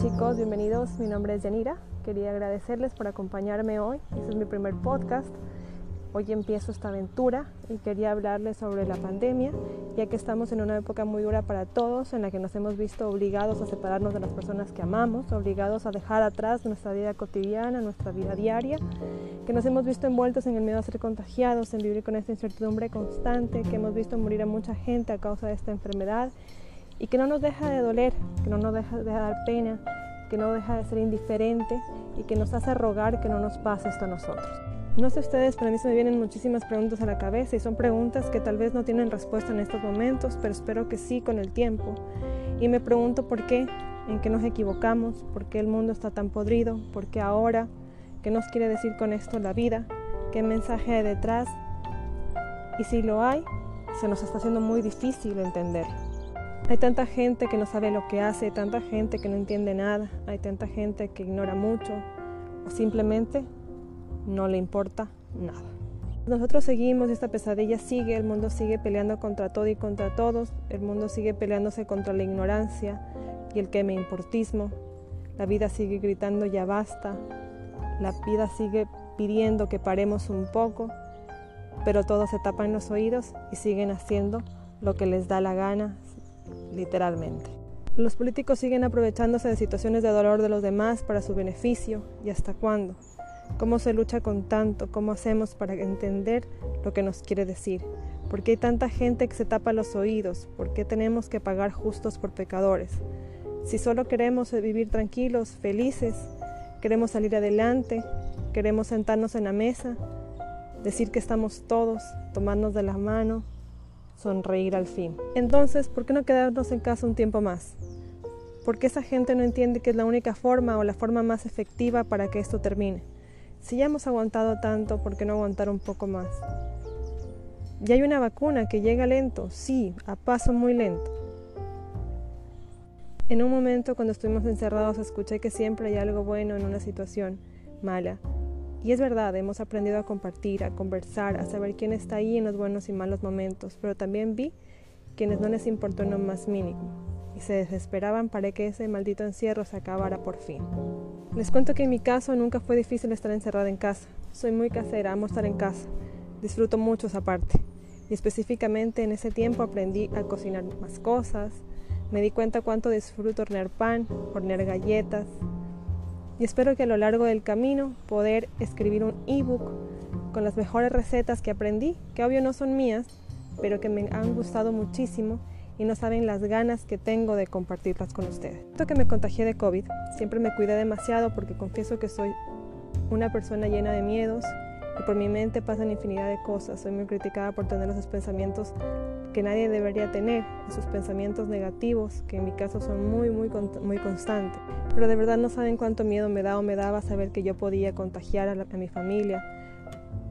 chicos, bienvenidos. Mi nombre es Yanira. Quería agradecerles por acompañarme hoy. Este es mi primer podcast. Hoy empiezo esta aventura y quería hablarles sobre la pandemia, ya que estamos en una época muy dura para todos, en la que nos hemos visto obligados a separarnos de las personas que amamos, obligados a dejar atrás nuestra vida cotidiana, nuestra vida diaria, que nos hemos visto envueltos en el miedo a ser contagiados, en vivir con esta incertidumbre constante, que hemos visto morir a mucha gente a causa de esta enfermedad y que no nos deja de doler, que no nos deja de dar pena, que no deja de ser indiferente y que nos hace rogar que no nos pase esto a nosotros. No sé ustedes, pero a mí se me vienen muchísimas preguntas a la cabeza y son preguntas que tal vez no tienen respuesta en estos momentos, pero espero que sí con el tiempo. Y me pregunto por qué, en qué nos equivocamos, por qué el mundo está tan podrido, por qué ahora, qué nos quiere decir con esto la vida, qué mensaje hay detrás. Y si lo hay, se nos está haciendo muy difícil entender. Hay tanta gente que no sabe lo que hace, hay tanta gente que no entiende nada, hay tanta gente que ignora mucho o simplemente no le importa nada. Nosotros seguimos esta pesadilla sigue, el mundo sigue peleando contra todo y contra todos, el mundo sigue peleándose contra la ignorancia y el que me importismo, la vida sigue gritando ya basta, la vida sigue pidiendo que paremos un poco, pero todos se tapan los oídos y siguen haciendo lo que les da la gana, literalmente. Los políticos siguen aprovechándose de situaciones de dolor de los demás para su beneficio y hasta cuándo. ¿Cómo se lucha con tanto? ¿Cómo hacemos para entender lo que nos quiere decir? ¿Por qué hay tanta gente que se tapa los oídos? ¿Por qué tenemos que pagar justos por pecadores? Si solo queremos vivir tranquilos, felices, queremos salir adelante, queremos sentarnos en la mesa, decir que estamos todos, tomarnos de la mano, sonreír al fin. Entonces, ¿por qué no quedarnos en casa un tiempo más? ¿Por qué esa gente no entiende que es la única forma o la forma más efectiva para que esto termine? Si ya hemos aguantado tanto, ¿por qué no aguantar un poco más? Ya hay una vacuna que llega lento, sí, a paso muy lento. En un momento cuando estuvimos encerrados escuché que siempre hay algo bueno en una situación mala. Y es verdad, hemos aprendido a compartir, a conversar, a saber quién está ahí en los buenos y malos momentos, pero también vi quienes no les importó en lo más mínimo y se desesperaban para que ese maldito encierro se acabara por fin. Les cuento que en mi caso nunca fue difícil estar encerrada en casa. Soy muy casera, amo estar en casa. Disfruto mucho esa parte. Y específicamente en ese tiempo aprendí a cocinar más cosas. Me di cuenta cuánto disfruto hornear pan, hornear galletas. Y espero que a lo largo del camino poder escribir un ebook con las mejores recetas que aprendí, que obvio no son mías, pero que me han gustado muchísimo y no saben las ganas que tengo de compartirlas con ustedes. Esto que me contagié de COVID, siempre me cuidé demasiado porque confieso que soy una persona llena de miedos y por mi mente pasan infinidad de cosas. Soy muy criticada por tener esos pensamientos que nadie debería tener, esos pensamientos negativos que en mi caso son muy, muy, muy constantes. Pero de verdad no saben cuánto miedo me da o me daba saber que yo podía contagiar a, a mi familia.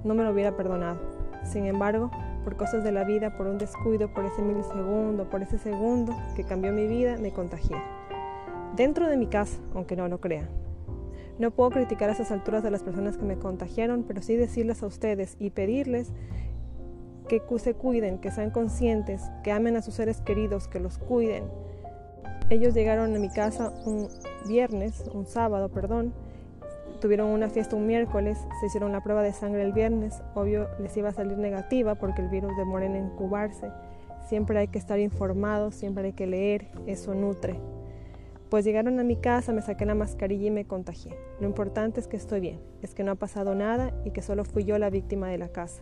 No me lo hubiera perdonado. Sin embargo, por cosas de la vida, por un descuido, por ese milisegundo, por ese segundo que cambió mi vida, me contagié. Dentro de mi casa, aunque no lo crean. No puedo criticar a esas alturas a las personas que me contagiaron, pero sí decirles a ustedes y pedirles que se cuiden, que sean conscientes, que amen a sus seres queridos, que los cuiden. Ellos llegaron a mi casa un viernes, un sábado, perdón, Tuvieron una fiesta un miércoles, se hicieron la prueba de sangre el viernes, obvio les iba a salir negativa porque el virus demora en incubarse. Siempre hay que estar informados, siempre hay que leer, eso nutre. Pues llegaron a mi casa, me saqué la mascarilla y me contagié. Lo importante es que estoy bien, es que no ha pasado nada y que solo fui yo la víctima de la casa.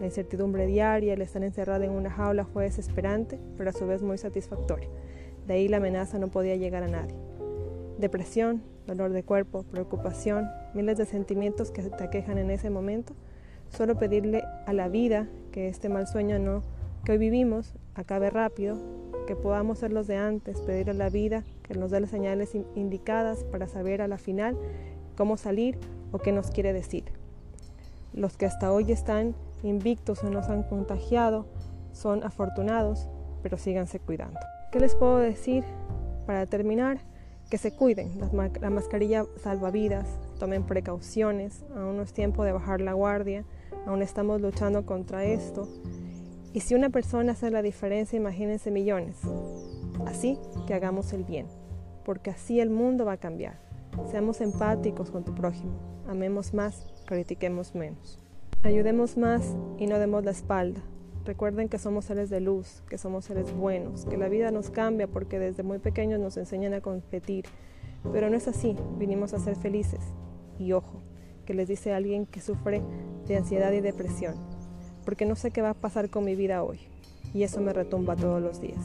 La incertidumbre diaria, el estar encerrada en una jaula fue desesperante, pero a su vez muy satisfactorio. De ahí la amenaza no podía llegar a nadie. Depresión, dolor de cuerpo, preocupación, miles de sentimientos que te aquejan en ese momento. Solo pedirle a la vida que este mal sueño no, que hoy vivimos acabe rápido, que podamos ser los de antes, pedirle a la vida que nos dé las señales indicadas para saber a la final cómo salir o qué nos quiere decir. Los que hasta hoy están invictos o nos han contagiado son afortunados, pero síganse cuidando. ¿Qué les puedo decir para terminar? que se cuiden, la, mascarilla salva vidas, tomen precauciones, aún no es tiempo de bajar la guardia, aún estamos luchando contra esto. Y si una persona hace la diferencia, imagínense millones. Así que hagamos el bien. porque así el mundo va a cambiar. Seamos empáticos con tu prójimo, amemos más, critiquemos menos. Ayudemos más y no demos la espalda. Recuerden que somos seres de luz, que somos seres buenos, que la vida nos cambia porque desde muy pequeños nos enseñan a competir. Pero no es así, vinimos a ser felices. Y ojo, que les dice alguien que sufre de ansiedad y depresión, porque no sé qué va a pasar con mi vida hoy, y eso me retumba todos los días.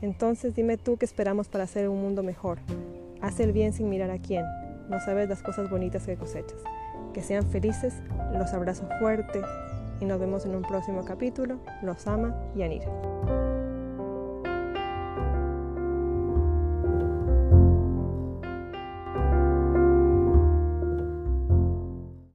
Entonces dime tú qué esperamos para hacer un mundo mejor. Haz el bien sin mirar a quién. No sabes las cosas bonitas que cosechas. Que sean felices, los abrazo fuerte y nos vemos en un próximo capítulo. Los ama Yanira.